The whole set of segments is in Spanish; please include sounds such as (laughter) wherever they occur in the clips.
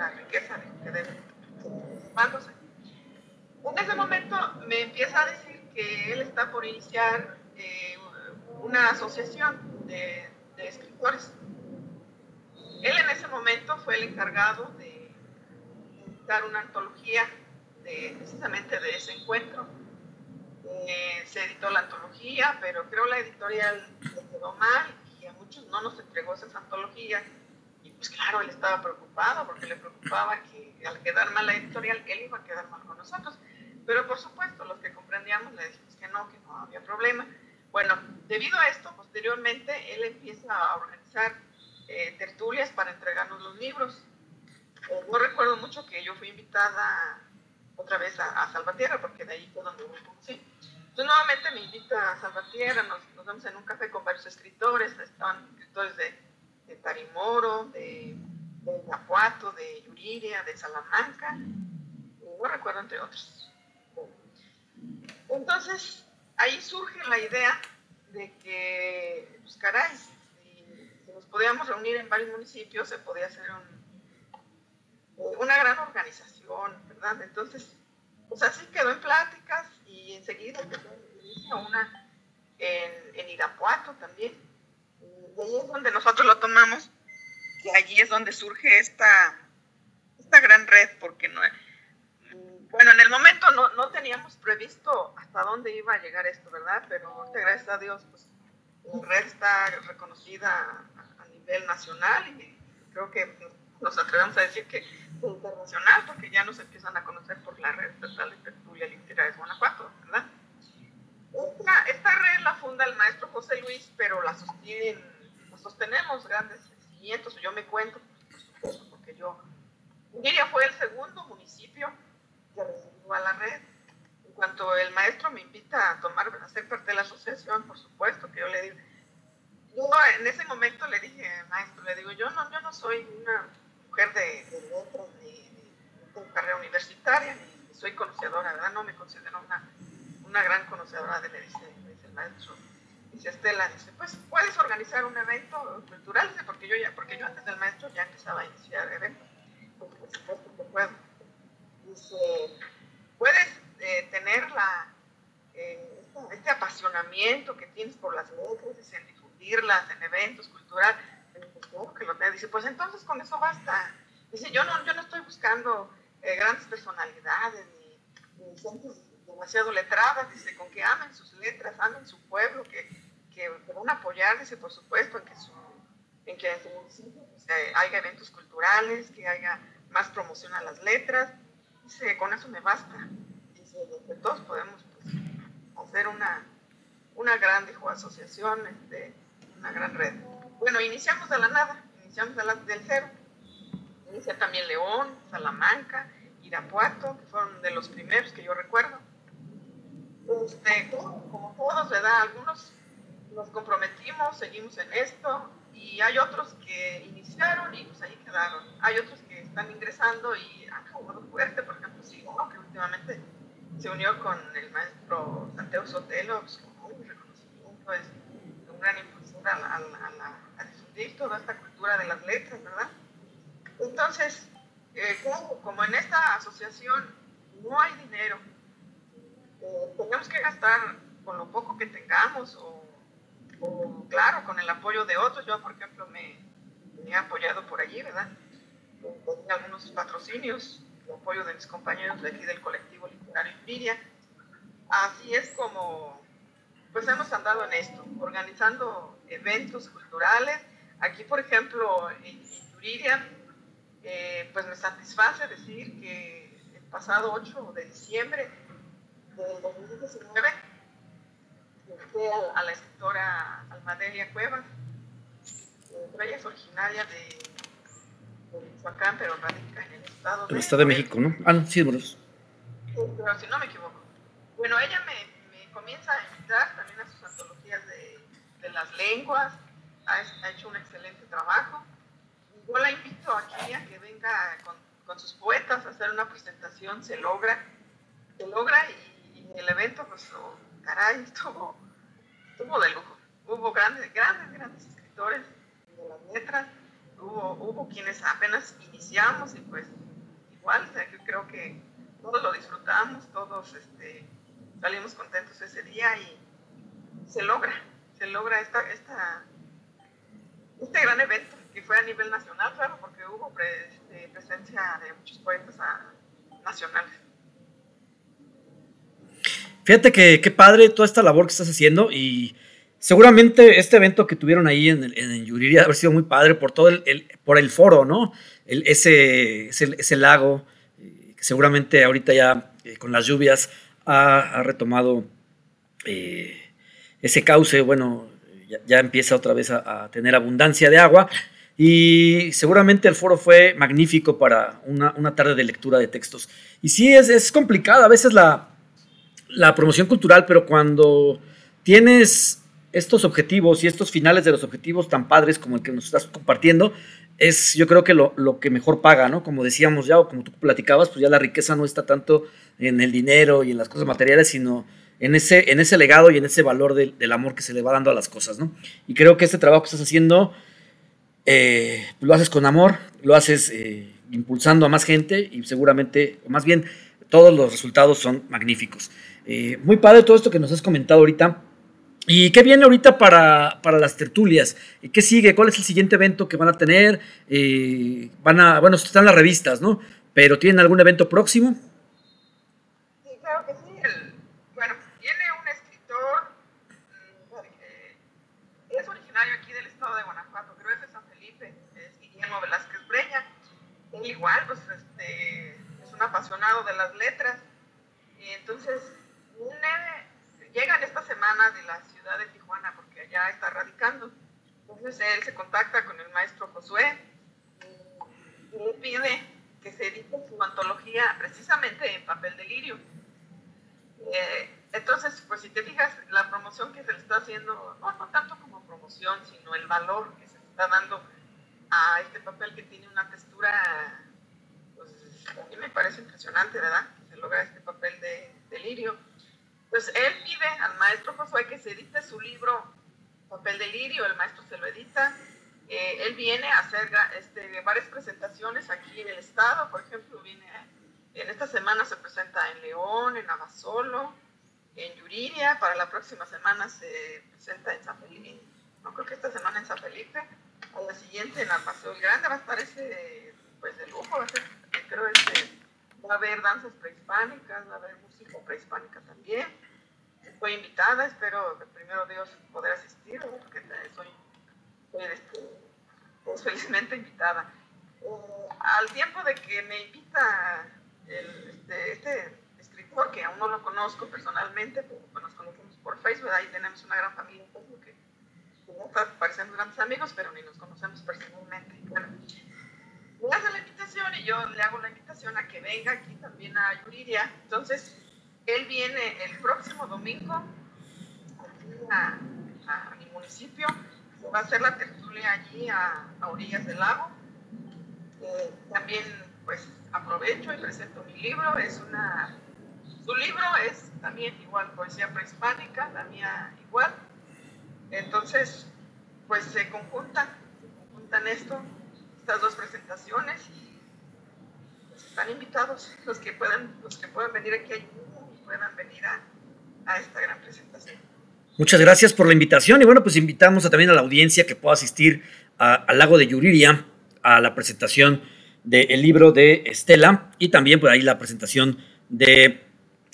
la riqueza que debe tomándose. En ese momento me empieza a decir que él está por iniciar eh, una asociación de, de, escritores. Él en ese momento fue el encargado de dar una antología de, precisamente de ese encuentro. Eh, se editó la antología, pero creo la editorial le quedó mal y a muchos no nos entregó esa antología. Pues claro, él estaba preocupado porque le preocupaba que al quedar mal la editorial, él iba a quedar mal con nosotros. Pero por supuesto, los que comprendíamos le dijimos que no, que no había problema. Bueno, debido a esto, posteriormente él empieza a organizar eh, tertulias para entregarnos los libros. Eh, no recuerdo mucho que yo fui invitada otra vez a, Salvatierra, porque de ahí fue donde me conocí. Entonces nuevamente me invita a Salvatierra, nos, nos vemos en un café con varios escritores, estaban escritores de, de Tarimoro, de, de de Yuriria, de Salamanca, no recuerdo entre otros. Entonces, ahí surge la idea de que, pues caray, si, nos podíamos reunir en varios municipios, se podía hacer una gran organización, ¿verdad? Entonces, pues así quedó en pláticas y enseguida inició una en, en Irapuato también. Y ahí es donde nosotros lo tomamos, que allí es donde surge esta, esta gran red, porque no, bueno, en el momento no, no, teníamos previsto hasta dónde iba a llegar esto, ¿verdad? Pero gracias a Dios, pues la red está reconocida a, nivel nacional y creo que nos atrevemos a decir que internacional, porque ya nos empiezan a conocer por la red estatal de tertulia literaria de Guanajuato, ¿verdad? Esta, esta, red la funda el maestro José Luis, pero la sostienen, la sostenemos grandes cientos, yo me cuento, porque yo, Nigeria fue el segundo municipio que recibió a la red. En cuanto el maestro me invita a tomar, a ser parte de la asociación, por supuesto que yo le digo, yo en ese momento le dije, maestro, le digo, yo no, yo no soy una mujer de, letras, de carrera universitaria, ni soy conocedora, ¿verdad? No me considero una, una gran conocedora de le dice, dice el maestro. Dice Estela, dice, pues puedes organizar un evento cultural, dice, porque yo ya, porque yo antes del maestro ya empezaba a iniciar eventos. Por supuesto que puedo dice, puedes eh, tener la, eh, este apasionamiento que tienes por las letras, en difundirlas en eventos culturales, que lo Dice, pues entonces con eso basta. Dice, yo no, yo no estoy buscando eh, grandes personalidades ni, demasiado letradas, dice, con que amen sus letras, amen su pueblo, que, que, van a apoyar, dice, por supuesto, en que, su, en que su municipio pues, haya eventos culturales, que haya más promoción a las letras, Dice, con eso me basta. Dice, que todos podemos pues, hacer una, una gran, dijo, asociación, este, una gran red. Bueno, iniciamos de la nada, iniciamos del cero. Inicia también León, Salamanca, Irapuato, que fueron de los primeros que yo recuerdo. Como todos, ¿verdad? Algunos nos comprometimos, seguimos en esto, y hay otros que iniciaron y pues ahí quedaron. Hay otros que están ingresando y han jugado fuerte, por ejemplo, sí, que últimamente se unió con el maestro Santiago Sotelo, pues con un reconocimiento, es un gran impulsor a, a, a, a, difundir toda esta cultura de las letras, ¿verdad? Entonces, eh, como, como, en esta asociación no hay dinero, tenemos que gastar con lo poco que tengamos o claro, con el apoyo de otros. Yo, por ejemplo, me, he apoyado por allí, ¿verdad? Con algunos patrocinios, el apoyo de mis compañeros de aquí del colectivo literario Invidia. Así es como, pues hemos andado en esto, organizando eventos culturales. Aquí, por ejemplo, en Yuriria, eh, pues me satisface decir que el pasado 8 de diciembre del 2019 a, la escritora Almadelia Cuevas. ella es originaria de, de Michoacán, pero radica en el estado de, el estado de México, ¿no? Ah, no, sí. Pero si no me equivoco. Bueno, ella me, me, comienza a invitar también a sus antologías de, de las lenguas, ha, ha, hecho un excelente trabajo. Yo la invito aquí a que venga con, con sus poetas a hacer una presentación, se logra, se logra y, el evento, pues, oh, caray, (laughs) estuvo, estuvo de lujo. Hubo grandes, grandes, grandes escritores de las letras, hubo, hubo quienes apenas iniciamos y pues igual, yo creo que todos lo disfrutamos, todos este, salimos contentos ese día y se logra, se logra esta, esta, este gran evento que fue a nivel nacional, claro, porque hubo este, presencia de muchos poetas nacionales. Fíjate que qué padre toda esta labor que estás haciendo y seguramente este evento que tuvieron ahí en, en, Yuriria haber sido muy padre por todo el, por el foro, ¿no? El, ese, ese, lago, seguramente ahorita ya eh, con las lluvias ha, retomado eh, ese cauce, bueno, ya, empieza otra vez a, tener abundancia de agua y seguramente el foro fue magnífico para una, una tarde de lectura de textos. Y sí, es, es complicado, a veces la, la promoción cultural, pero cuando tienes estos objetivos y estos finales de los objetivos tan padres como el que nos estás compartiendo, es yo creo que lo, que mejor paga, ¿no? Como decíamos ya, o como tú platicabas, pues ya la riqueza no está tanto en el dinero y en las cosas materiales, sino en ese, en ese legado y en ese valor del, amor que se le va dando a las cosas, ¿no? Y creo que este trabajo que estás haciendo, eh, lo haces con amor, lo haces eh, impulsando a más gente y seguramente, más bien, todos los resultados son magníficos. Eh, muy padre todo esto que nos has comentado ahorita. ¿Y qué viene ahorita para, las tertulias? ¿Qué sigue? ¿Cuál es el siguiente evento que van a tener? Eh, van a, bueno, están las revistas, ¿no? Pero ¿tienen algún evento próximo? Sí, claro que sí. bueno, viene un escritor, mm, es originario aquí del estado de Guanajuato, creo que es de San Felipe, es Guillermo Velázquez Breña. Él igual, pues, este, es un apasionado de las letras. Y entonces llegan esta semana de la ciudad de Tijuana porque allá está radicando. Entonces él se contacta con el maestro Josué y, le pide que se edite su antología precisamente en papel de lirio. Eh, entonces, pues si te fijas, la promoción que se le está haciendo, no, no tanto como promoción, sino el valor que se está dando a este papel que tiene una textura, pues a mí me parece impresionante, ¿verdad? Que se logra este papel de, de lirio pues él pide al maestro Josué que se edite su libro Papel de Lirio, el maestro se lo edita. Eh, él viene a hacer este, varias presentaciones aquí en el estado, por ejemplo, viene en esta semana se presenta en León, en Abasolo, en Yuriria, para la próxima semana se presenta en San Felipe, no creo que esta semana en San Felipe, a la siguiente en Paseo Grande va a estar ese, pues de lujo, va a ser, creo este, va a haber danzas prehispánicas, va a haber música prehispánica también. Fue invitada, espero que primero Dios poder asistir, porque soy, este, pues, felizmente invitada. Eh, al tiempo de que me invita este, este, escritor, que aún no lo conozco personalmente, pero nos conocemos por Facebook, ahí tenemos una gran familia que, no parecemos grandes amigos, pero ni nos conocemos personalmente. Me hace la invitación y yo le hago la invitación a que venga aquí también a Yuriria. Entonces, él viene el próximo domingo aquí a, mi municipio. Va a hacer la tertulia allí a, orillas del lago. Eh, también, pues, aprovecho y presento mi libro. Es una, su libro es también igual poesía prehispánica, la mía igual. Entonces, pues se conjuntan, se conjuntan esto estas dos presentaciones y pues, están invitados los que puedan, los que puedan venir aquí y puedan venir a, esta gran presentación. Muchas gracias por la invitación y bueno, pues invitamos a, también a la audiencia que pueda asistir al lago de Yuriria a la presentación del libro de Estela y también por ahí la presentación de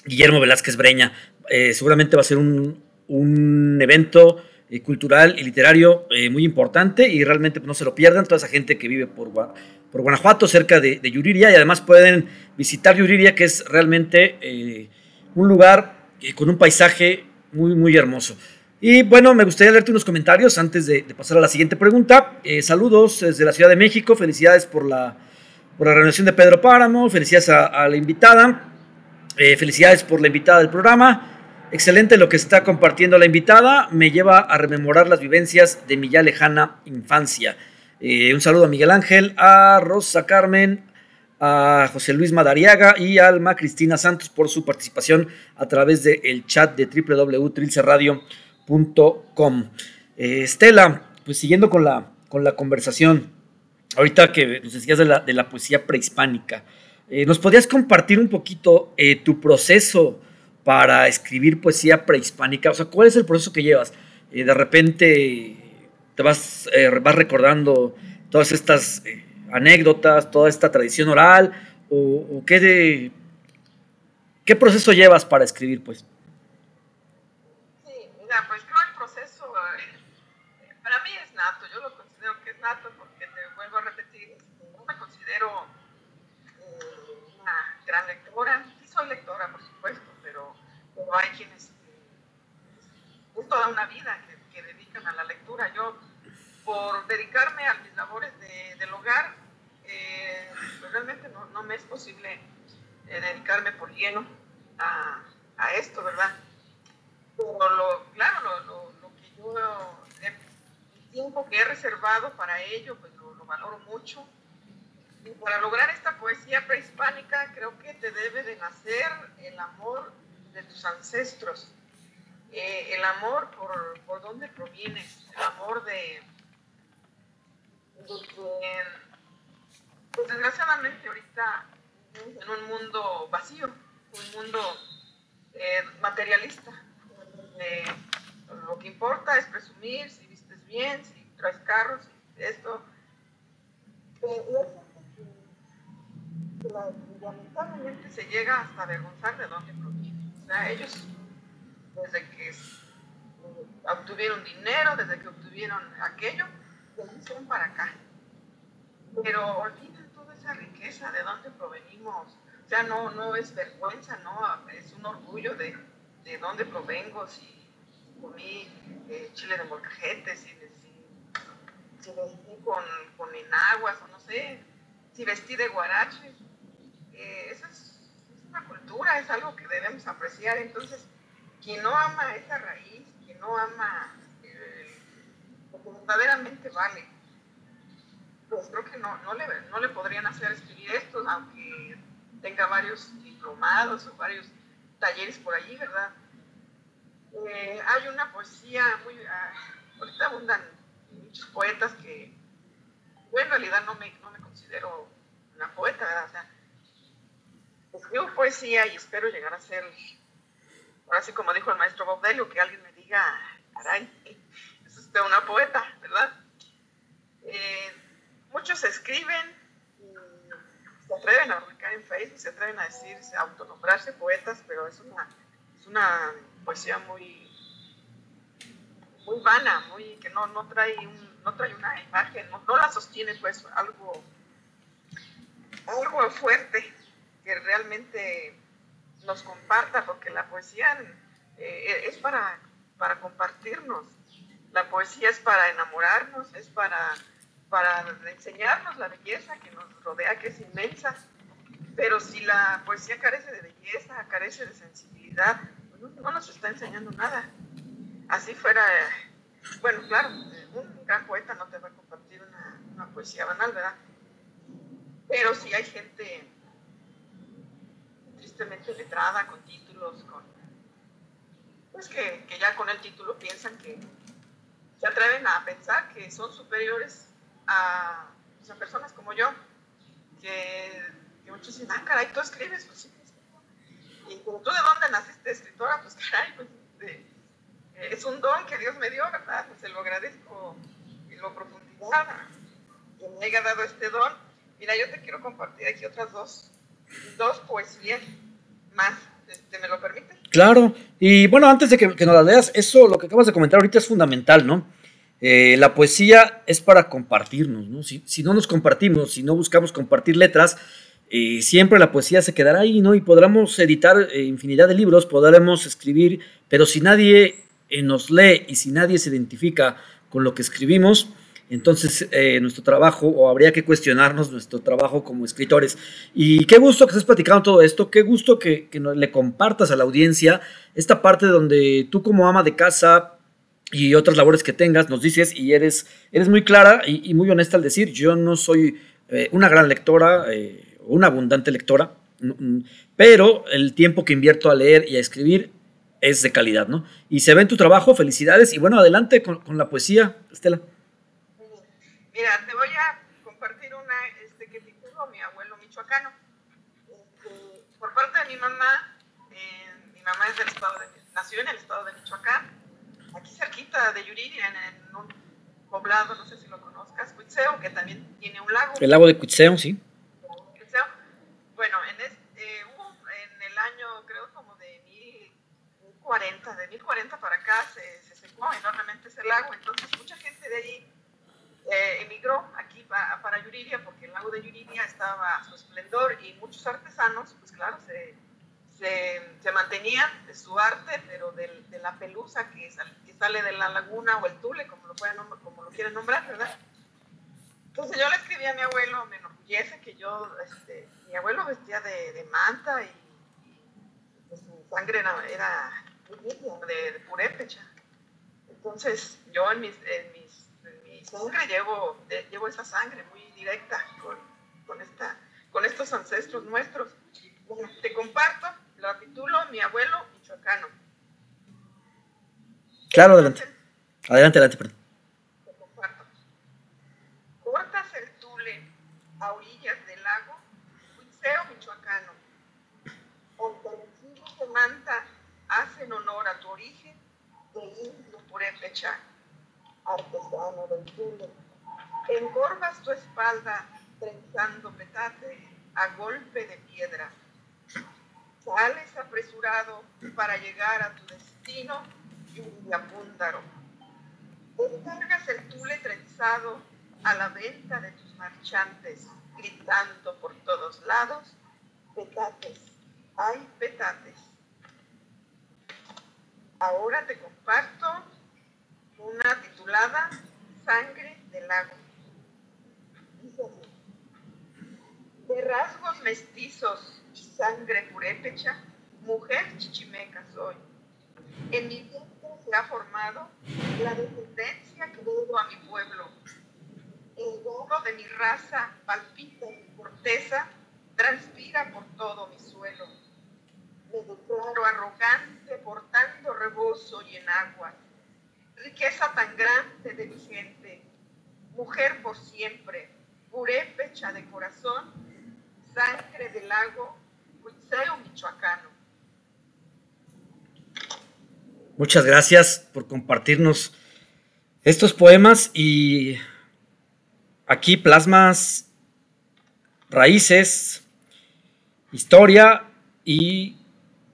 Guillermo Velázquez Breña. Eh, seguramente va a ser un, un evento eh, cultural y literario eh, muy importante y realmente no se lo pierdan toda esa gente que vive por, por Guanajuato, cerca de, Yuriria, y además pueden visitar Yuriria, que es realmente eh, un lugar con un paisaje muy, muy hermoso. Y bueno, me gustaría leerte unos comentarios antes de, pasar a la siguiente pregunta. saludos desde la Ciudad de México, felicidades por la, por la reunión de Pedro Páramo, felicidades a la invitada, felicidades por la invitada del programa. Excelente lo que está compartiendo la invitada, me lleva a rememorar las vivencias de mi ya lejana infancia. Eh, un saludo a Miguel Ángel, a Rosa Carmen, a José Luis Madariaga y a Alma Cristina Santos por su participación a través del chat de www.trilcerradio.com. Eh, Estela, pues siguiendo con la, con la conversación, ahorita que nos decías de la, de la poesía prehispánica, eh, ¿nos podrías compartir un poquito eh, tu proceso para escribir poesía prehispánica? O sea, ¿cuál es el proceso que llevas? Eh, de repente te vas, vas recordando todas estas anécdotas, toda esta tradición oral, o, qué, de, qué proceso llevas para escribir, pues. Pues creo el proceso, para mí es nato, yo lo considero que es nato porque te vuelvo a repetir, no me considero una gran lectora, sí soy lectora, por hay quienes es toda una vida que, dedican a la lectura. Yo, por dedicarme a mis labores del hogar, eh, pues realmente no, me es posible eh, dedicarme por lleno a, esto, ¿verdad? Pero lo, claro, lo, que yo, el tiempo que he reservado para ello, pues lo valoro mucho y para lograr esta poesía prehispánica creo que te debe de nacer el amor de tus ancestros, eh, el amor por, por dónde provienes, el amor de, pues desgraciadamente ahorita en un mundo vacío, un mundo eh, materialista, donde lo que importa es presumir si vistes bien, si traes carros, esto. Eh, lamentablemente se llega hasta avergonzar de dónde proviene. Sea, ellos, desde que obtuvieron dinero, desde que obtuvieron aquello, hicieron para acá. Pero olvidan toda esa riqueza de dónde provenimos. O sea, no, no es vergüenza, no, es un orgullo de, de dónde provengo, si comí eh, chile de molcajete, si, si, vestí con, con enaguas o no sé, si vestí de guarache eh, esa es, una cultura, es algo que debemos apreciar. Entonces, quien no ama esa raíz, quien no ama eh, lo que verdaderamente vale, pues creo que no, no, le, no le podrían hacer escribir esto, aunque tenga varios diplomados o varios talleres por allí, ¿verdad? Eh, hay una poesía muy... Ah, ahorita abundan muchos poetas que, bueno, en realidad no me, no me considero una poeta, ¿verdad? O sea, escribo poesía y espero llegar a ser, ahora sí como dijo el maestro Bob Delio, que alguien me diga, caray, es usted una poeta, ¿verdad? Eh, muchos escriben, se atreven a publicar en Facebook, se atreven a decir, a autonombrarse poetas, pero es una, es una poesía muy, muy vana, muy, que no, no, trae, un, no trae una imagen, no, no la sostiene pues algo, algo fuerte que realmente nos comparta, porque la poesía eh, es para, para compartirnos. La poesía es para enamorarnos, es para, para enseñarnos la belleza que nos rodea, que es inmensa. Pero si la poesía carece de belleza, carece de sensibilidad, pues no, nos está enseñando nada. Así fuera, bueno, claro, un gran poeta no te va a compartir una, una poesía banal, ¿verdad? Pero si hay gente tristemente letrada, con títulos, con pues que, que, ya con el título piensan que se atreven a pensar que son superiores a, pues, a personas como yo, que, que, muchos dicen, ah, caray, tú escribes, pues sí, y como tú de dónde naciste escritora, pues caray, pues es un don que Dios me dio, ¿verdad? Pues se lo agradezco y lo profundidad que me haya dado este don. Mira, yo te quiero compartir aquí otras dos, dos poesías más. Este, ¿Me lo permite? Claro, y bueno, antes de que, nos la leas, eso, lo que acabas de comentar ahorita es fundamental, ¿no? Eh, la poesía es para compartirnos, ¿no? Si, no nos compartimos, si no buscamos compartir letras, eh, siempre la poesía se quedará ahí, ¿no? Y podremos editar eh, infinidad de libros, podremos escribir, pero si nadie nos lee y si nadie se identifica con lo que escribimos, entonces, eh, nuestro trabajo, o habría que cuestionarnos nuestro trabajo como escritores. Y qué gusto que estés platicando todo esto, qué gusto que, le compartas a la audiencia esta parte donde tú como ama de casa y otras labores que tengas, nos dices y eres, eres muy clara y, muy honesta al decir, yo no soy eh, una gran lectora, eh, una abundante lectora, mm, pero el tiempo que invierto a leer y a escribir es de calidad, ¿no? Y se ve en tu trabajo, felicidades y bueno, adelante con, con la poesía, Estela. Mira, te voy a compartir michoacano. Este, por parte de mi mamá, eh, mi mamá es del estado de, nació en el estado de Michoacán, aquí cerquita de Yuriria, en, un poblado, no sé si lo conozcas, Cuitzeo, que también tiene un lago. El lago de Cuitzeo, sí. Bueno, en, este, hubo en el año, creo como de 1040, de 1040 para acá, se, se secó enormemente ese lago, entonces mucha gente de allí eh, emigró aquí para Yuriria porque el lago de Yuriria estaba a su esplendor y muchos artesanos, pues claro, se, se, mantenían de su arte, pero de, de la pelusa que, que, sale de la laguna o el tule, como lo, pueden, como lo quieren nombrar, ¿verdad? Entonces yo le escribí a mi abuelo, me enorgullece que yo, este, mi abuelo vestía de, de manta y, pues, su sangre era, era de, de purépecha. Entonces yo en mis, en mis sangre llevo, llevo esa sangre muy directa con, con, esta, con estos ancestros nuestros. te comparto, lo titulo Mi abuelo michoacano. Claro, adelante. Adelante, adelante, perdón. Te comparto. Cortas el tule a orillas del lago, Huitzeo, michoacano. Ontarecibo se manta hacen honor a tu origen de indio purépecha artesano del Tule. Encorvas tu espalda trenzando petate a golpe de piedra. Sales apresurado para llegar a tu destino, lluvia púndaro. Descargas el tule trenzado a la venta de tus marchantes, gritando por todos lados, petates, hay petates. Ahora te comparto una titulada Sangre del lago. De rasgos mestizos y sangre purépecha, mujer chichimeca soy. En mi vientre se ha formado la descendencia que debo a mi pueblo. El gogo de mi raza palpita en mi corteza, transpira por todo mi suelo. Me declaro arrogante portando rebozo y en agua riqueza tan grande de mi gente, mujer por siempre, purépecha de corazón, sangre del lago, Huitzeo michoacano. Muchas gracias por compartirnos estos poemas y aquí plasmas raíces, historia y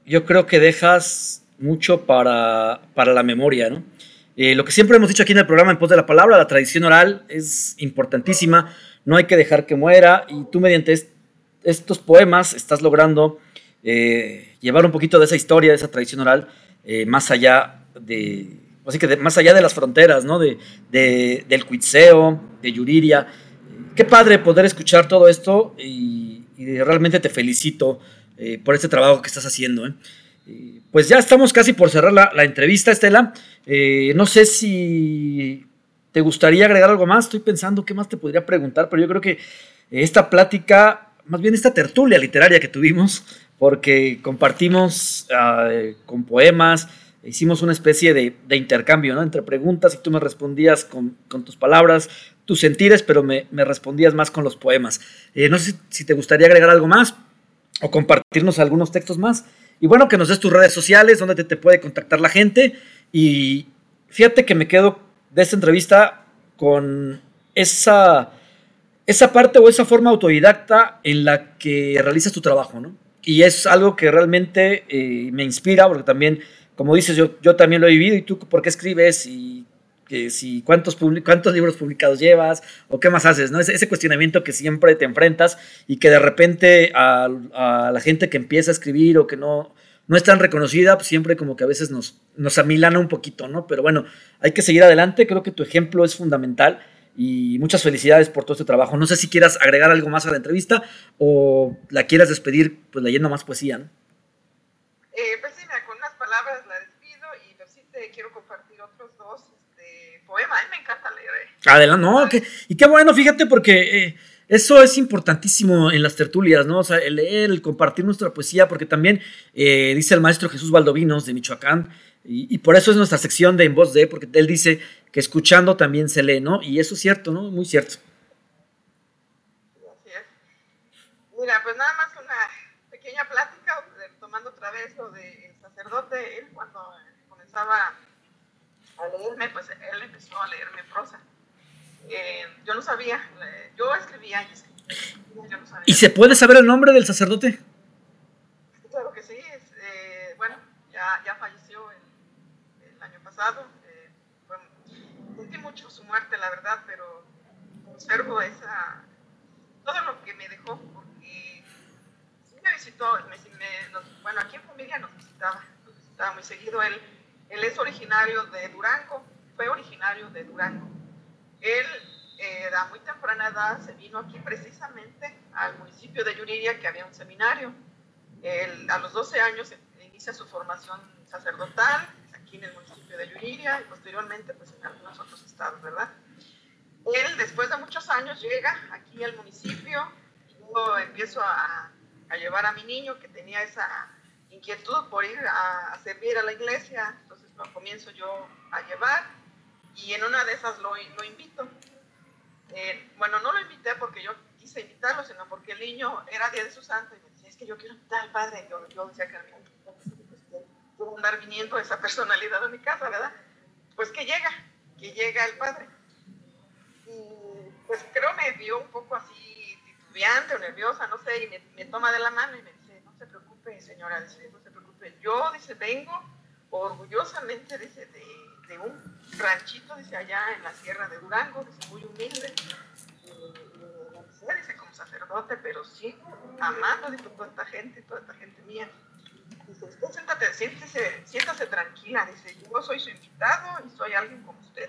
yo creo que dejas mucho para, para la memoria, ¿no? Eh, lo que siempre hemos dicho aquí en el programa en pos de la palabra, la tradición oral es importantísima, no hay que dejar que muera y tú mediante estos poemas estás logrando eh, llevar un poquito de esa historia, de esa tradición oral, eh, más allá de, así que más allá de las fronteras, ¿no? De, del Cuitseo, de Yuriria. Qué padre poder escuchar todo esto y, realmente te felicito por este trabajo que estás haciendo. Pues ya estamos casi por cerrar la, entrevista, Estela. Eh, no sé si te gustaría agregar algo más. Estoy pensando qué más te podría preguntar, pero yo creo que esta plática, más bien esta tertulia literaria que tuvimos, porque compartimos ah, con poemas, hicimos una especie de, intercambio, ¿no? Entre preguntas y tú me respondías con, tus palabras, tus sentires, pero me, respondías más con los poemas. Eh, no sé si te gustaría agregar algo más o compartirnos algunos textos más. Y bueno, que nos des tus redes sociales, donde te, te puede contactar la gente y fíjate que me quedo de esta entrevista con esa, esa parte o esa forma autodidacta en la que realizas tu trabajo, ¿no? Y es algo que realmente eh, me inspira, porque también, como dices, yo, yo también lo he vivido, y tú, ¿por qué escribes? Y si cuántos, cuántos libros publicados llevas o qué más haces, ¿no? Ese, ese cuestionamiento que siempre te enfrentas y que de repente a, la gente que empieza a escribir o que no, no es tan reconocida, pues siempre como que a veces nos, nos amilana un poquito, ¿no? Pero bueno, hay que seguir adelante, creo que tu ejemplo es fundamental y muchas felicidades por todo este trabajo. No sé si quieras agregar algo más a la entrevista o la quieras despedir pues leyendo más poesía. Eh, pues sí, con unas palabras la despido y pues sí te quiero compartir otros dos poemas. A mí me encanta leer. Eh. Adelante, no, y qué bueno, fíjate, porque... Eh, eso es importantísimo en las tertulias, ¿no? O sea, el leer, el compartir nuestra poesía, porque también eh, dice el maestro Jesús Valdovinos de Michoacán, y, por eso es nuestra sección de En Voz de, porque él dice que escuchando también se lee, ¿no? Y eso es cierto, ¿no? Muy cierto. Mira, retomando otra vez lo del sacerdote, él cuando comenzaba a leerme, pues él empezó a leerme prosa. Eh, yo no sabía, eh, yo escribía y escribía, yo no sabía. ¿Y se puede saber el nombre del sacerdote? Claro que sí, es, eh, bueno, ya, ya falleció el, el año pasado, sentí mucho su muerte, la verdad, pero conservo esa, todo lo que me dejó, porque sí me visitó, me, bueno, aquí en familia nos visitaba, nos visitaba muy seguido, él, él es originario de Durango, fue originario de Durango. Él eh, a muy temprana edad se vino aquí precisamente al municipio de Yuriria, que había un seminario. Él, a los 12 años inicia su formación sacerdotal aquí en el municipio de Yuriria y posteriormente pues, en algunos otros estados, ¿verdad? Él, después de muchos años, llega aquí al municipio. Yo empiezo a, a llevar a mi niño que tenía esa inquietud por ir a, a servir a la iglesia. Lo comienzo yo a llevar y en una de esas lo, lo invito. Eh, bueno, no lo invité porque yo quise invitarlo, sino porque el niño era día de su santo y me decía, es que yo quiero invitar al padre. Yo, yo decía que puedo andar viniendo esa personalidad a mi casa, ¿verdad? Pues que llega, que llega el padre. Y pues creo me vio un poco así titubeante o nerviosa, no sé, y me, me toma de la mano y me dice, no se preocupe, señora, dice, no se preocupe. Yo, dice, vengo orgullosamente, dice, de de un ranchito, dice, allá en la sierra de Durango, dice, muy humilde. Y, dice, como sacerdote, pero sí, amando, dice, toda esta gente, toda esta gente mía. Dice, usted siéntate, siéntese, siéntase tranquila, dice, yo soy su invitado y soy alguien como usted.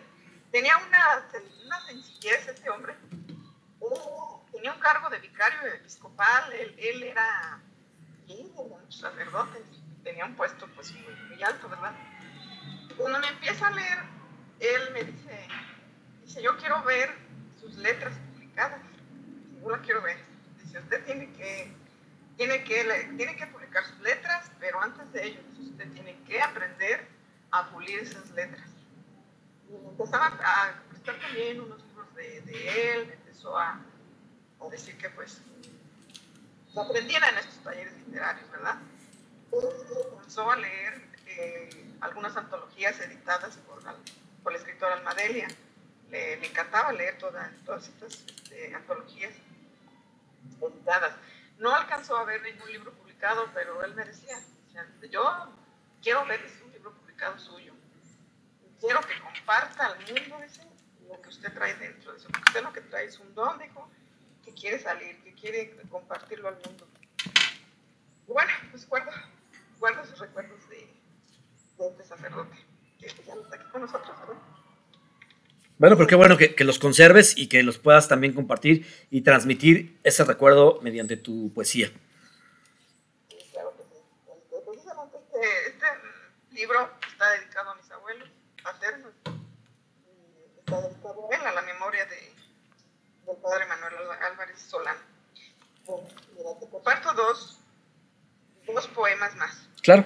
Tenía una, una sencillez este hombre. tenía un cargo de vicario episcopal, él, él era líder de muchos sacerdotes, tenía un puesto pues muy, muy alto, ¿verdad? cuando me empieza a leer, él me dice, dice, yo quiero ver sus letras publicadas. Yo las quiero ver. Dice, usted tiene que, tiene que, tiene que publicar sus letras, pero antes de ello, usted tiene que aprender a pulir esas letras. Y empezaba a prestar también unos libros de, de él, empezó a, a, decir que pues aprendiera en estos talleres literarios, ¿verdad? Comenzó a leer eh, algunas antologías editadas por la, por escritora Almadelia. Le, encantaba leer todas estas este, antologías editadas. No alcanzó a ver ningún libro publicado, pero él me decía, yo quiero ver un libro publicado suyo. Quiero que comparta al mundo lo que usted trae dentro de eso. Usted lo que trae es un don, dijo, que quiere salir, que quiere compartirlo al mundo. Bueno, pues guardo, guardo sus recuerdos de, de sacerdote, que ya no está aquí con nosotros, ¿verdad? Bueno, pero qué bueno que, que, los conserves y que los puedas también compartir y transmitir ese recuerdo mediante tu poesía. Sí, claro que sí. Este, precisamente este, este, libro está dedicado a mis abuelos paternos. Está dedicado a él, a la memoria de, del padre Manuel Álvarez Solán. Bueno, mira, te comparto dos, dos poemas más. Claro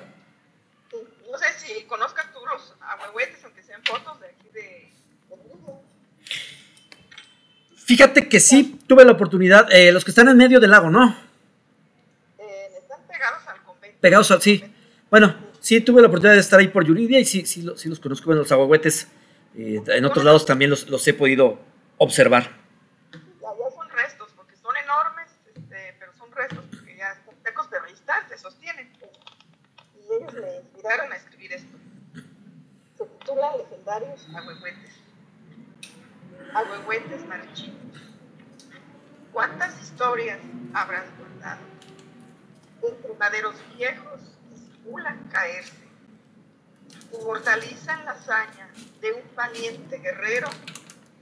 no sé si conozcas tú los ahuehuetes, aunque sean fotos de aquí de, Fíjate que sí, tuve la oportunidad, eh, los que están en medio del lago, ¿no? Eh, están pegados al convento. Pegados al, sí. Bueno, sí, tuve la oportunidad de estar ahí por Yuridia y sí, sí, sí los conozco. Bueno, los aguahuetes, eh, en otros lados también los, los he podido observar. Ya, ya son restos, porque son enormes, este, pero son restos, porque ya están secos, pero ahí están, se sostienen. Y ellos le a escribir esto. Se Legendarios Agüehuetes. Agüehuetes marchitos. ¿Cuántas historias habrás contado? Entre maderos viejos simulan caerse. Inmortalizan la hazaña de un valiente guerrero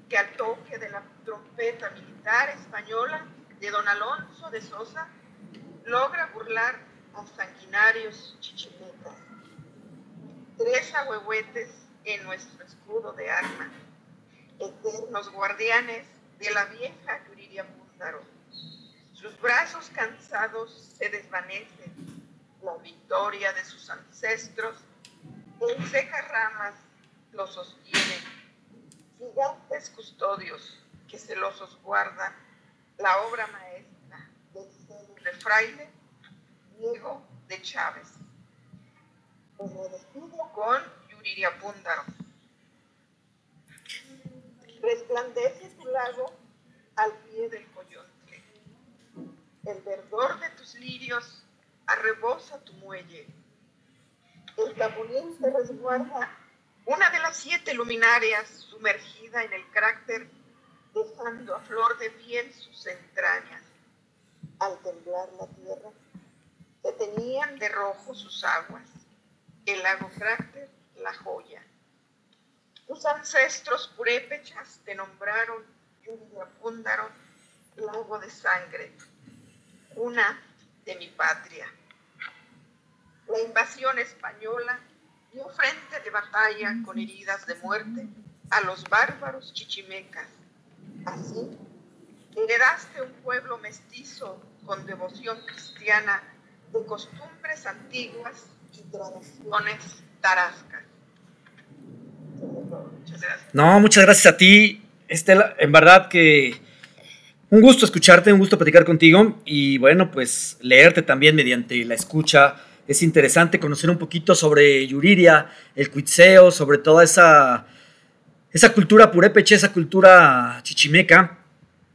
que al toque de la trompeta militar española de don Alonso de Sosa logra burlar a sanguinarios chichimetas tres ahuehuetes en nuestro escudo de arma, eternos guardianes de la vieja Yuriria Púndaro. Sus brazos cansados se desvanecen, la victoria de sus ancestros en secas ramas los sostienen, gigantes custodios que celosos guardan la obra maestra del de fraile, Diego de Chávez. Con Yuriria Púndaro. Resplandece tu lago al pie del coyonte. El verdor de tus lirios arrebosa tu muelle. El tapulín se resguarda una de las siete luminarias sumergida en el cráter, dejando a flor de piel sus entrañas. Al temblar la tierra, se tenían de rojo sus aguas, el lago cráter la joya. Tus ancestros purépechas te nombraron lluvia Púndaro, lago de sangre, una de mi patria. La invasión española dio frente de batalla con heridas de muerte a los bárbaros chichimecas. Así, heredaste un pueblo mestizo con devoción cristiana de costumbres antiguas y tradiciones tarascas. No, muchas gracias a ti, Estela. En verdad que un gusto escucharte, un gusto platicar contigo y bueno, pues leerte también mediante la escucha. Es interesante conocer un poquito sobre Yuriria, el cuitseo, sobre toda esa, esa cultura purépeche, esa cultura chichimeca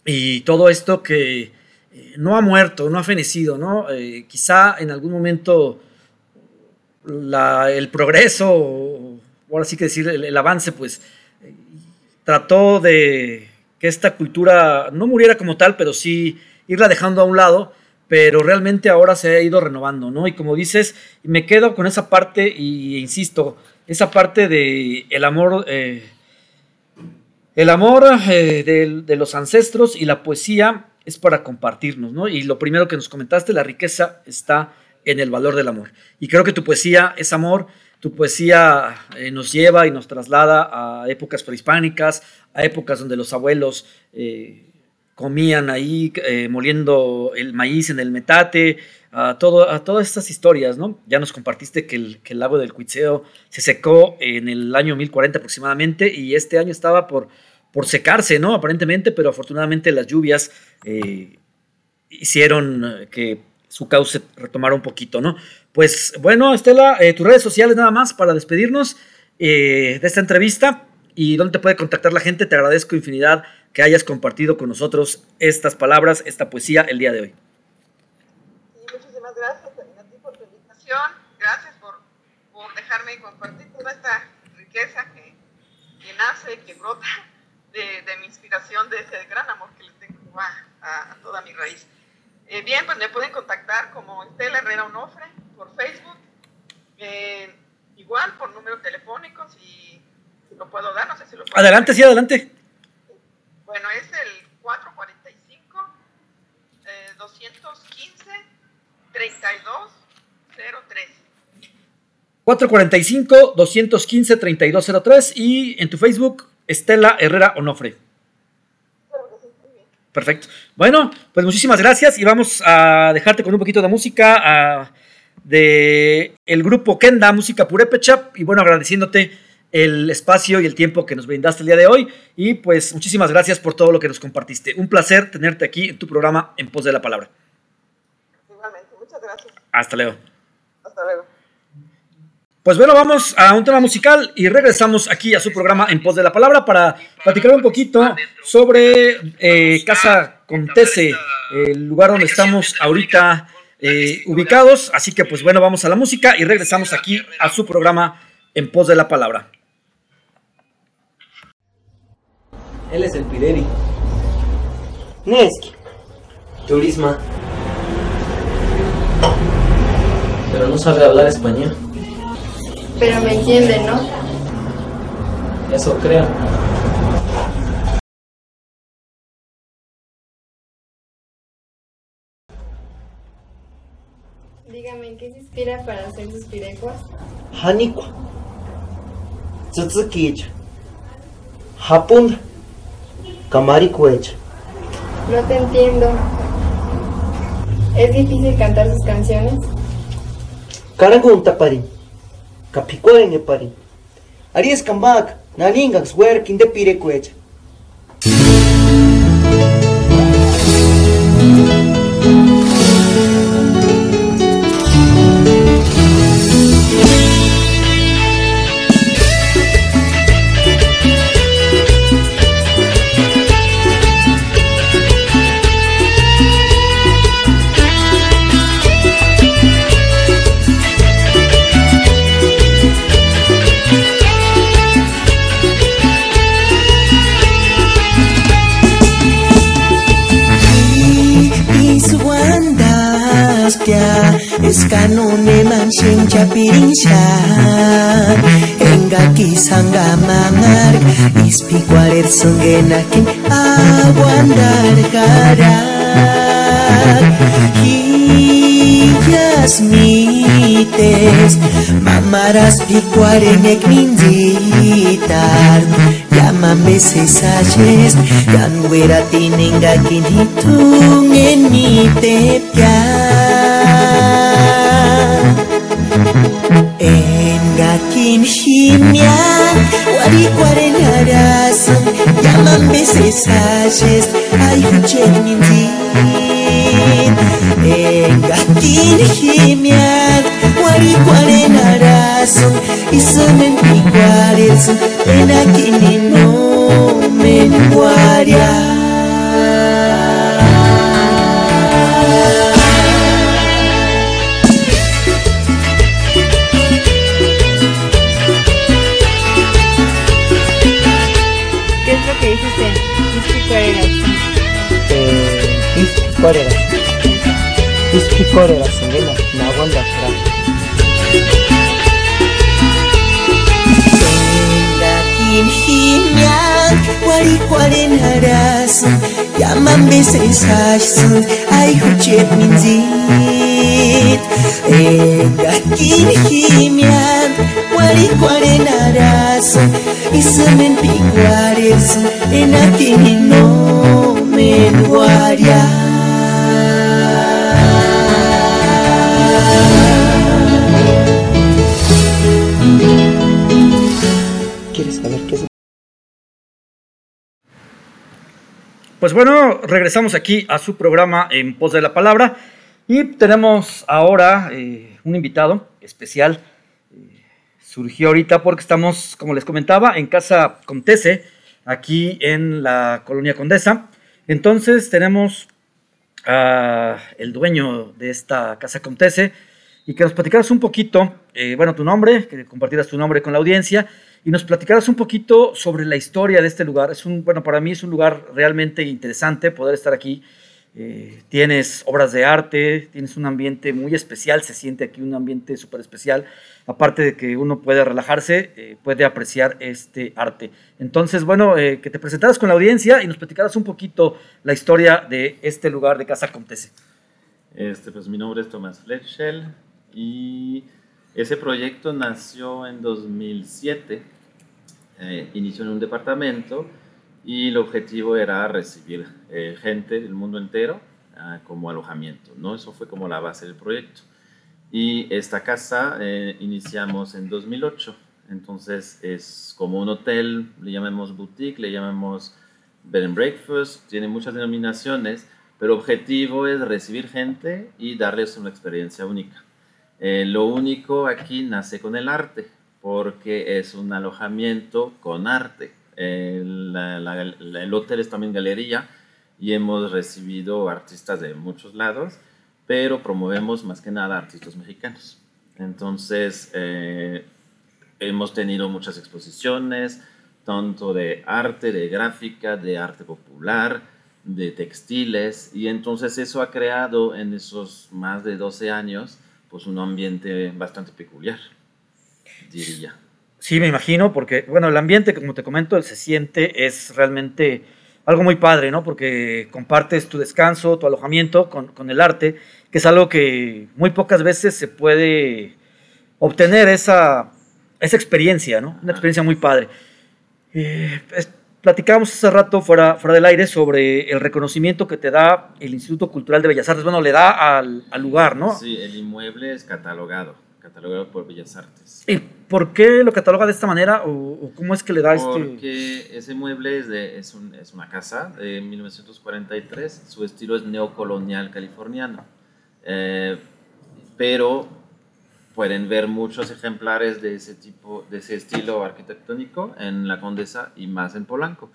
y todo esto que eh, no ha muerto, no ha fenecido, ¿no? Eh, quizá en algún momento el progreso, ahora sí que decir el, avance, pues trató de que esta cultura no muriera como tal, pero sí irla dejando a un lado, pero realmente ahora se ha ido renovando, ¿no? Y como dices, me quedo con esa parte y insisto, esa parte de el amor, eh, el amor de, de los ancestros y la poesía es para compartirnos, ¿no? Y lo primero que nos comentaste, la riqueza está en el valor del amor. Y creo que tu poesía es amor, tu poesía eh, nos lleva y nos traslada a épocas prehispánicas, a épocas donde los abuelos eh, comían ahí eh, moliendo el maíz en el metate, a, todo, todas estas historias, ¿no? Ya nos compartiste que el, que el lago del Cuitseo se secó en el año 1040 aproximadamente y este año estaba por, por secarse, ¿no? Aparentemente, pero afortunadamente las lluvias hicieron que su cauce retomara un poquito, ¿no? Pues bueno, Estela, eh, tus redes sociales nada más para despedirnos eh, de esta entrevista y dónde te puede contactar la gente. Te agradezco infinidad que hayas compartido con nosotros estas palabras, esta poesía el día de hoy. Sí, muchísimas gracias a ti por tu invitación. Gracias por, dejarme compartir toda esta riqueza que, nace, que brota de, mi inspiración, de ese gran amor que le tengo a, a toda mi raíz. Eh, bien, pues me pueden contactar como Estela Herrera Onofre por Facebook. Eh, igual por número telefónico, si, lo puedo dar, no sé si lo puedo Adelante, sí, adelante. Bueno, es el 445 215 3203. 445 215 3203 y en tu Facebook Estela Herrera Onofre. Perfecto. Bueno, pues muchísimas gracias y vamos a dejarte con un poquito de música de el grupo Kenda, música purépecha y bueno, agradeciéndote el espacio y el tiempo que nos brindaste el día de hoy y pues muchísimas gracias por todo lo que nos compartiste. Un placer tenerte aquí en tu programa En Pos de la Palabra. Igualmente, muchas gracias. Hasta luego. Hasta luego. Pues bueno, vamos a un tema musical y regresamos aquí a su programa En Pos de la Palabra para platicar un poquito sobre eh, Casa Contese, el lugar donde estamos ahorita eh, ubicados. Así que pues bueno, vamos a la música y regresamos aquí a su programa En Pos de la Palabra. Él es el Pireri. Neski. Turisma. Pero no sabe hablar español. Pero me entienden, ¿no? Eso creo. Inspira para hacer sus pirecuas? Tsutsukicha. Kamarikuecha. No te entiendo. ¿Es difícil cantar sus canciones? Karangunta pari. kapikoen e pari. Aries kambak, nalingang swer kinde pire eskanone manseng chapirincha enga kisanga mangar ispi kwarer songenakin aguandar garak Hillas mites Mamaras picuaren ekminditar Llaman veces ayes Yan huera tienen hitung en mi tepia gakin himya Wari kwaren harasan Llaman veces ayes Ay huchen mindir En gakin himya Wari kwaren harasan Isumen pikwaresan En akini Fra. Gakin himyan Wari kwaren harasan Yaman beses hashsan Ay huchet minzit. Gakin himyan Wari kwaren harasan Isamen pikwarelsan Enakin no men Pues bueno, regresamos aquí a su programa En Pos de la Palabra y tenemos ahora eh, un invitado especial. Eh, surgió ahorita porque estamos, como les comentaba, en Casa Contese, aquí en la Colonia Condesa. Entonces tenemos a el dueño de esta Casa Contese y que nos platicaras un poquito, eh, bueno, tu nombre, que compartieras tu nombre con la audiencia y nos platicaras un poquito sobre la historia de este lugar. Es un, bueno, para mí es un lugar realmente interesante poder estar aquí. Eh, tienes obras de arte, tienes un ambiente muy especial, se siente aquí un ambiente súper especial. Aparte de que uno puede relajarse, eh, puede apreciar este arte. Entonces, bueno, eh, que te presentaras con la audiencia y nos platicaras un poquito la historia de este lugar de Casa Comtese. Este, pues mi nombre es Tomás Fletchell y ese proyecto nació en 2007. Eh, inició en un departamento y el objetivo era recibir eh, gente del mundo entero ah, como alojamiento, ¿no? Eso fue como la base del proyecto. Y esta casa eh, iniciamos en 2008, entonces es como un hotel, le llamamos boutique, le llamamos bed and breakfast, tiene muchas denominaciones, pero el objetivo es recibir gente y darles una experiencia única. Eh, lo único aquí nace con el arte, porque es un alojamiento con arte. Eh, la- la- la- el hotel es también galería y hemos recibido artistas de muchos lados, pero promovemos más que nada artistas mexicanos. Entonces, eh, hemos tenido muchas exposiciones, tanto de arte, de gráfica, de arte popular, de textiles, y entonces eso ha creado en esos más de 12 años pues un ambiente bastante peculiar, diría. Sí, me imagino, porque, bueno, el ambiente, como te comento, se siente, es realmente algo muy padre, ¿no? Porque compartes tu descanso, tu alojamiento con, con el arte, que es algo que muy pocas veces se puede obtener esa, esa experiencia, ¿no? Una experiencia muy padre. Eh, es- platicábamos hace rato fuera, fuera del aire sobre el reconocimiento que te da el Instituto Cultural de Bellas Artes. Bueno, le da al, al lugar, ¿no? Sí, el inmueble es catalogado, catalogado por Bellas Artes. ¿Y por qué lo cataloga de esta manera? ¿O, o cómo es que le da este...? Porque ese mueble es, de, es, un- es una casa de 1943, su estilo es neocolonial californiano, Eh, pero pueden ver muchos ejemplares de ese tipo, de ese estilo arquitectónico en la Condesa y más en Polanco,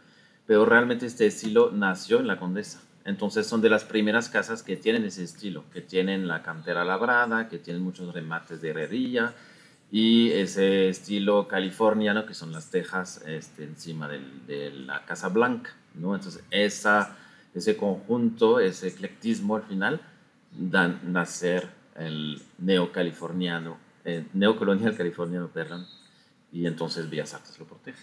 pero realmente este estilo nació en la Condesa. Entonces son de las primeras casas que tienen ese estilo, que tienen la cantera labrada, que tienen muchos remates de herrería, y ese estilo californiano que son las tejas este, encima del- de la Casa Blanca, ¿no? Entonces esa, ese conjunto, ese eclectismo al final dan nacer el neocaliforniano, eh, neocolonial (laughs) californiano, perdón, y entonces Bellas Artes lo protege.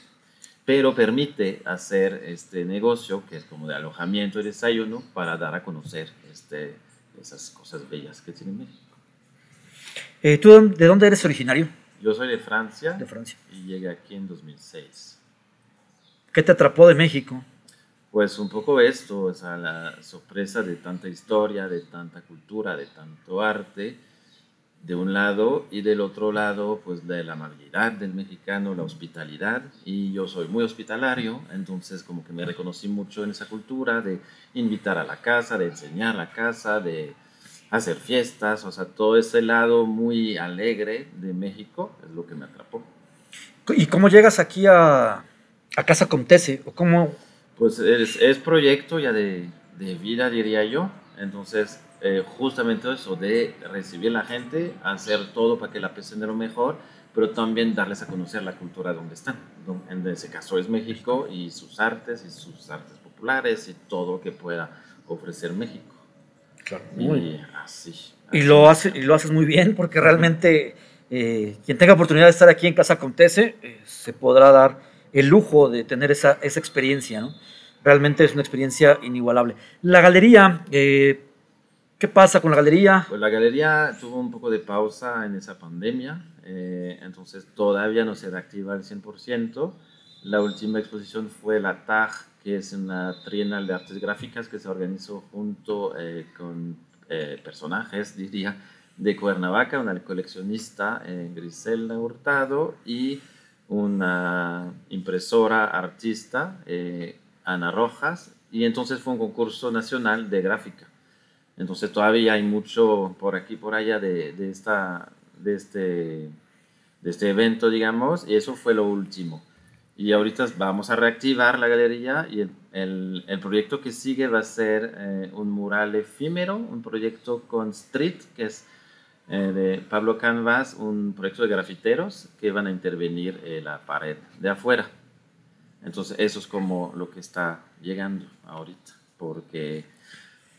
Pero permite hacer este negocio, que es como de alojamiento y desayuno, para dar a conocer este, esas cosas bellas que tiene México. Eh, ¿Tú de dónde eres originario? Yo soy de Francia, De Francia. y llegué aquí en 2006. ¿Qué te atrapó de México? Pues un poco esto, o sea, la sorpresa de tanta historia, de tanta cultura, de tanto arte, de un lado, y del otro lado, pues de la amabilidad del mexicano, la hospitalidad, y yo soy muy hospitalario, entonces como que me reconocí mucho en esa cultura de invitar a la casa, de enseñar la casa, de hacer fiestas, o sea, todo ese lado muy alegre de México es lo que me atrapó. ¿Y cómo llegas aquí a, a Casa Comtese? ¿O cómo, Pues es, es proyecto ya de, de vida, diría yo. Entonces, eh, justamente eso, de recibir a la gente, hacer todo para que la pasen de lo mejor, pero también darles a conocer la cultura donde están. En ese caso es México y sus artes y sus artes populares y todo lo que pueda ofrecer México. Claro. Y así. Y lo, hace, y lo haces muy bien porque realmente eh, quien tenga oportunidad de estar aquí en Casa Comtese eh, se podrá dar el lujo de tener esa, esa experiencia. Realmente es una experiencia inigualable. La galería, eh, ¿qué pasa con la galería? Pues la galería tuvo un poco de pausa en esa pandemia, eh, entonces todavía no se reactiva al 100%. La última exposición fue la TAG, que es una trienal de artes gráficas que se organizó junto eh, con personajes, (laughs) diría, de Cuernavaca, una coleccionista, Griselda Hurtado, y una impresora artista, eh, Ana Rojas, y entonces fue un concurso nacional de gráfica. Entonces todavía hay mucho por aquí, por allá de, de esta, de, este, de este evento, digamos, y eso fue lo último. Y ahorita vamos a reactivar la galería y el, el, proyecto que sigue va a ser eh, un mural efímero, un proyecto con Street, que es eh, de Pablo Canvas, un proyecto de grafiteros que van a intervenir en la pared de afuera. Entonces eso es como lo que está llegando ahorita, porque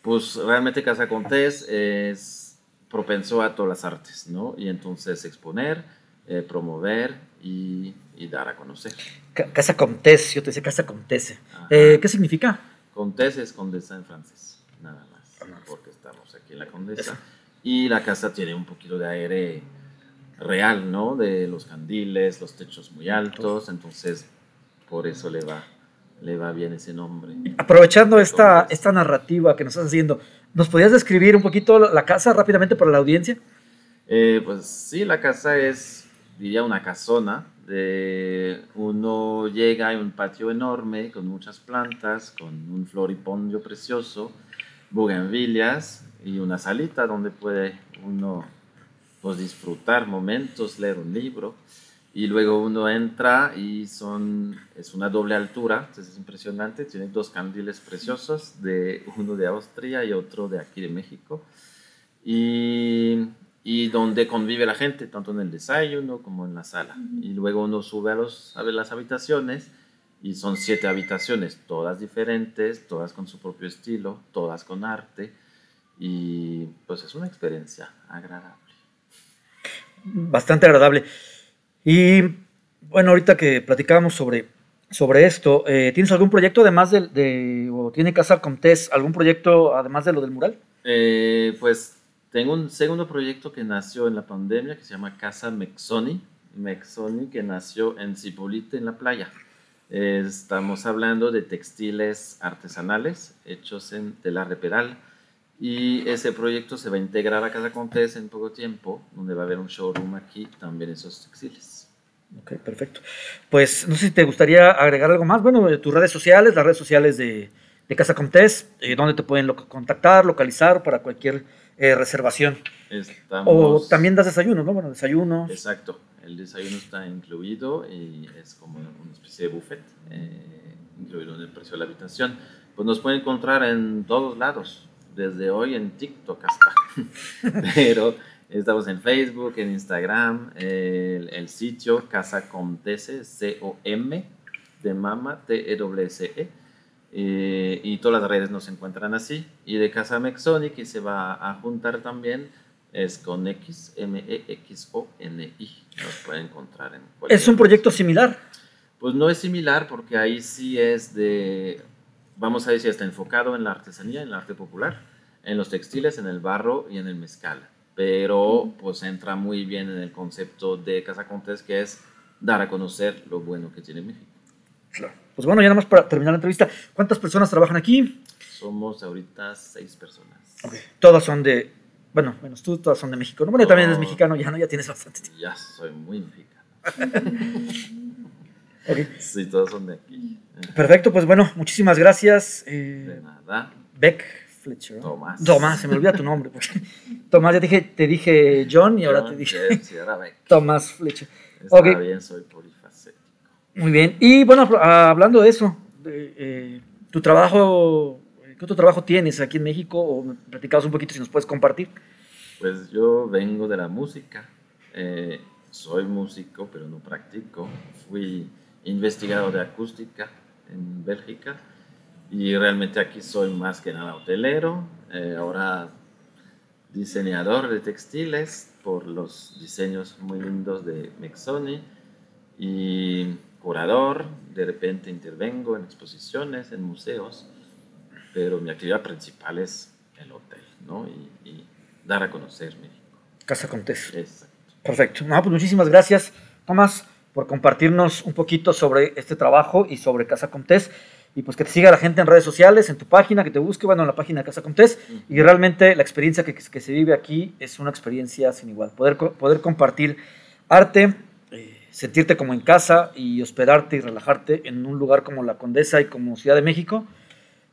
pues realmente Casa Contés es propenso a todas las artes, ¿no? Y entonces exponer, eh, promover y, y, dar a conocer. Ca- Casa Comtese, yo te decía Casa Comtese. Eh, ¿Qué significa? Contés es condesa en francés, nada más, Ah, no. porque estamos aquí en la condesa. Y la casa tiene un poquito de aire real, ¿no? De los candiles, los techos muy altos, entonces por eso le va, le va bien ese nombre. Aprovechando esta, esta narrativa que nos estás haciendo, ¿nos podías describir un poquito la casa rápidamente para la audiencia? Eh, pues sí, la casa es, diría, una casona. De, uno llega, hay un patio enorme con muchas plantas, con un floripondio precioso, bugambilias y una salita donde puede uno pues, disfrutar momentos, leer un libro. Y luego uno entra y son, es una doble altura, entonces es impresionante. Tiene dos candiles preciosos, de, uno de Austria y otro de aquí de México. Y, y donde convive la gente, tanto en el desayuno como en la sala. Y luego uno sube a, los, a ver las habitaciones y son siete habitaciones, todas diferentes, todas con su propio estilo, todas con arte. Y pues es una experiencia agradable. Bastante agradable. Y bueno, ahorita que platicábamos sobre, sobre esto, eh, ¿tienes algún proyecto además de, de- o tiene Casa Comtés, algún proyecto además de lo del mural? Eh, pues tengo un segundo proyecto que nació en la pandemia que se llama Casa Mexoni. Mexoni que nació en Cipolite, en la playa. Eh, estamos hablando de textiles artesanales hechos en tela reperal. Y ese proyecto se va a integrar a Casa Contés en poco tiempo, donde va a haber un showroom aquí, también esos textiles. Ok, perfecto. Pues no sé si te gustaría agregar algo más. Bueno, eh, tus redes sociales, las redes sociales de, de Casa Comtés, eh, donde te pueden lo- contactar, localizar para cualquier eh, reservación. O Estamos... también das desayuno, ¿no? Bueno, desayuno. Exacto, el desayuno está incluido y es como una especie de buffet, eh, incluido en el precio de la habitación. Pues nos pueden encontrar en todos lados, desde hoy en TikTok hasta. (laughs) Pero estamos en Facebook, en Instagram, el, el sitio Casa Comtese, C-O-M, de mama, T-E-W-S-E. eh, y todas las redes nos encuentran así. Y de Casa Mexoni, que se va a juntar también, es con X, M, E, X, O, N, I. Nos pueden encontrar en ¿Es un proyecto similar? Pues no es similar porque ahí sí es de, vamos a decir, está enfocado en la artesanía, en el arte popular, en los textiles, en el barro y en el mezcal. Pero pues entra muy bien en el concepto de Casa Contes, que es dar a conocer lo bueno que tiene México. Claro. Pues bueno, ya nada más para terminar la entrevista, ¿cuántas personas trabajan aquí? Somos ahorita seis personas. Todas son de, bueno, menos tú, todas son de México. No, bueno, también eres mexicano, ya no, ya tienes bastante tiempo. Ya soy muy mexicano. (laughs) Sí, todos son de aquí. Perfecto, pues bueno, muchísimas gracias. eh, De nada. Beck Fletcher. ¿no? Tomás. Tomás, se me olvida tu nombre. porque- (laughs) Tomás, ya te dije, te dije John y ahora John te dije Jeff, sí, ahora Beck. (laughs) Tomás Fletcher. Está bien, soy polifacético. Muy bien. Y bueno, hablando de eso, de, eh, tu trabajo, ¿qué otro trabajo tienes aquí en México? O me platicabas un poquito si nos puedes compartir. Pues yo vengo de la música. Eh, soy músico, pero no practico. Fui investigador de acústica en Bélgica y realmente aquí soy más que nada hotelero. Eh, ahora diseñador de textiles por los diseños muy lindos de Mexoni y curador. De repente intervengo en exposiciones, en museos, pero mi actividad principal es el hotel, ¿no? Y, y dar a conocer México. Casa Contés. Exacto. Perfecto. No, pues muchísimas gracias, Tomás, por compartirnos un poquito sobre este trabajo y sobre Casa Comtés. Y pues que te siga la gente en redes sociales, en tu página, que te busque, bueno, en la página de Casa Comtés. Y realmente la experiencia que, que se vive aquí es una experiencia sin igual. Poder, poder compartir arte, eh, sentirte como en casa y hospedarte y relajarte en un lugar como la Condesa y como Ciudad de México,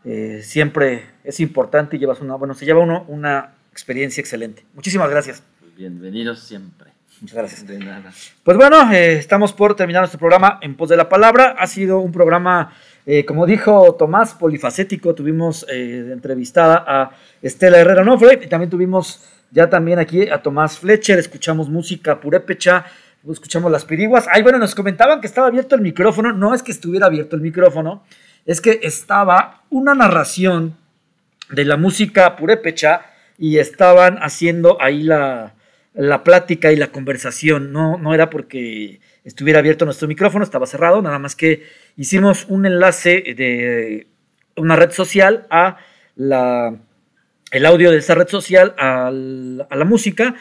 eh, siempre es importante y llevas una, bueno, se lleva uno una experiencia excelente. Muchísimas gracias. Pues bienvenidos siempre. Muchas gracias. De nada. Pues bueno, eh, estamos por terminar nuestro programa en pos de la palabra. Ha sido un programa, eh, como dijo Tomás, polifacético. Tuvimos eh, entrevistada a Estela Herrera Nofre y también tuvimos ya también aquí a Tomás Fletcher. Escuchamos música purépecha, escuchamos las piriguas. Ay, bueno, nos comentaban que estaba abierto el micrófono. No es que estuviera abierto el micrófono, es que estaba una narración de la música purépecha y estaban haciendo ahí la, la plática y la conversación. No, no era porque estuviera abierto nuestro micrófono, estaba cerrado, nada más que hicimos un enlace de una red social a la, el audio de esa red social al- a la música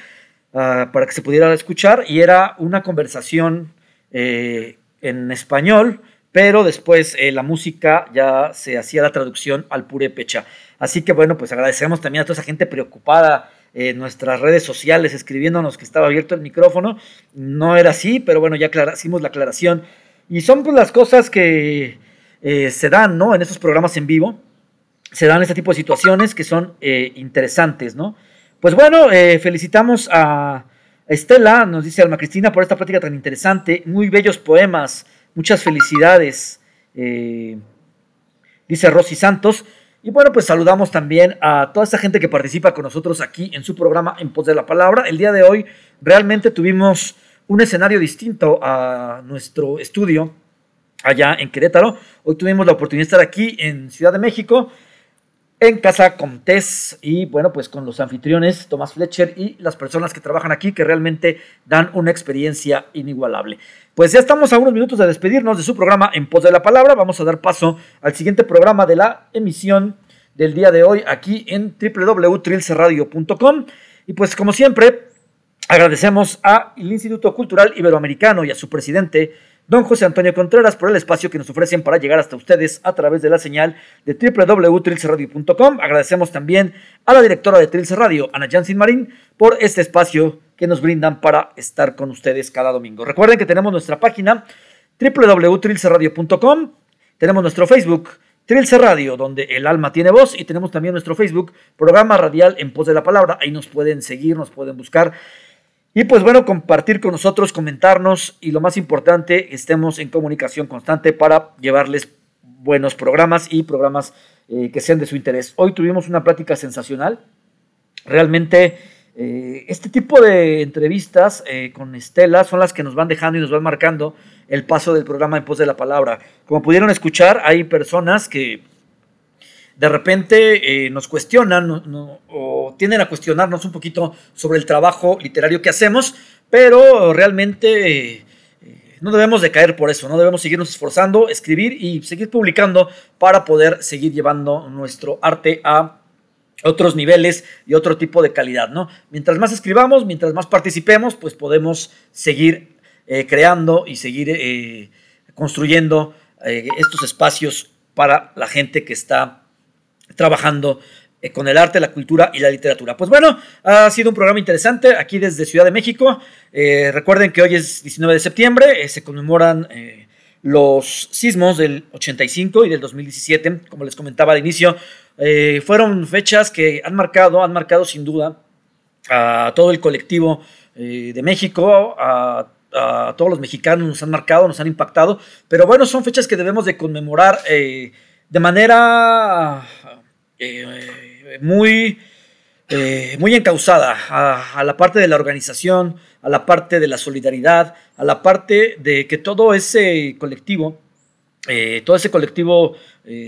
ah, para que se pudiera escuchar y era una conversación eh, en español, pero después eh, la música ya se hacía la traducción al purépecha. Así que bueno, pues agradecemos también a toda esa gente preocupada en nuestras redes sociales escribiéndonos que estaba abierto el micrófono. No era así, pero bueno, ya hicimos la aclaración. Y son pues las cosas que eh, se dan, ¿no? En estos programas en vivo. Se dan este tipo de situaciones que son eh, interesantes, ¿no? Pues bueno, eh, felicitamos a Estela, nos dice Alma Cristina, por esta plática tan interesante. Muy bellos poemas, muchas felicidades. eh, dice Rosy Santos. Y bueno, pues saludamos también a toda esta gente que participa con nosotros aquí en su programa En Pos de la Palabra. El día de hoy realmente tuvimos un escenario distinto a nuestro estudio allá en Querétaro. Hoy tuvimos la oportunidad de estar aquí en Ciudad de México, en Casa Comtés, y bueno, pues con los anfitriones Tomás Fletcher y las personas que trabajan aquí que realmente dan una experiencia inigualable. Pues ya estamos a unos minutos de despedirnos de su programa En Pos de la Palabra. Vamos a dar paso al siguiente programa de la emisión del día de hoy aquí en www.trilcerradio.com. Y pues como siempre, agradecemos al Instituto Cultural Iberoamericano y a su presidente, don José Antonio Contreras, por el espacio que nos ofrecen para llegar hasta ustedes a través de la señal de www.trilcerradio.com. Agradecemos también a la directora de Trilce Radio, Ana Jansin Marín, por este espacio que nos brindan para estar con ustedes cada domingo. Recuerden que tenemos nuestra página www.trilcerradio.com, tenemos nuestro Facebook, Trilce Radio, donde el alma tiene voz, y tenemos también nuestro Facebook, programa radial en pos de la palabra. Ahí nos pueden seguir, nos pueden buscar. Y pues bueno, compartir con nosotros, comentarnos y lo más importante, estemos en comunicación constante para llevarles buenos programas y programas eh, que sean de su interés. Hoy tuvimos una plática sensacional. Realmente eh, este tipo de entrevistas eh, con Estela son las que nos van dejando y nos van marcando el paso del programa en pos de la palabra. Como pudieron escuchar, hay personas que de repente eh, nos cuestionan o tienden a cuestionarnos un poquito sobre el trabajo literario que hacemos, pero realmente no debemos de caer por eso, no debemos seguirnos esforzando, escribir y seguir publicando para poder seguir llevando nuestro arte a otros niveles y otro tipo de calidad, ¿no? Mientras más escribamos, mientras más participemos, pues podemos seguir eh, creando y seguir eh, construyendo eh, estos espacios para la gente que está trabajando con el arte, la cultura y la literatura. Pues bueno, ha sido un programa interesante aquí desde Ciudad de México. recuerden que hoy es 19 de septiembre, se conmemoran los sismos del 85 y del 2017, como les comentaba al inicio, eh, fueron fechas que han marcado, han marcado sin duda a todo el colectivo eh, de México, a, todos los mexicanos nos han marcado, nos han impactado, pero bueno, son fechas que debemos de conmemorar eh, de manera muy, muy encausada a, la parte de la organización, a la parte de la solidaridad, a la parte de que todo ese colectivo, todo ese colectivo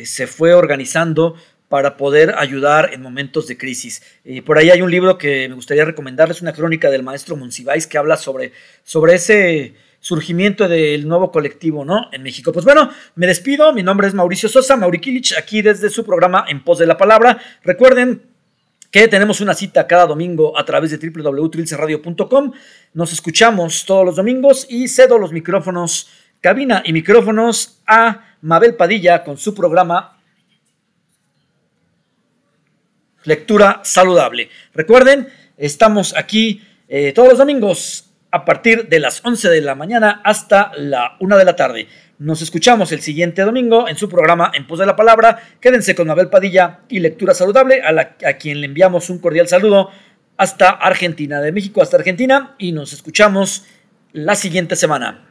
se fue organizando para poder ayudar en momentos de crisis. Y por ahí hay un libro que me gustaría recomendarles, una crónica del maestro Monsiváis que habla sobre, sobre ese surgimiento del nuevo colectivo, ¿no? En México. Pues bueno, me despido. Mi nombre es Mauricio Sosa, Mauri Kilich, aquí desde su programa En Pos de la Palabra. Recuerden que tenemos una cita cada domingo a través de www.trilceradio.com. Nos escuchamos todos los domingos y cedo los micrófonos, cabina y micrófonos a Mabel Padilla con su programa lectura saludable. Recuerden, estamos aquí eh, todos los domingos a partir de las 11 de la mañana hasta la 1 de la tarde. Nos escuchamos el siguiente domingo en su programa En Pos de la Palabra. Quédense con Mabel Padilla y Lectura Saludable, a, a quien le enviamos un cordial saludo hasta Argentina, de México hasta Argentina, y nos escuchamos la siguiente semana.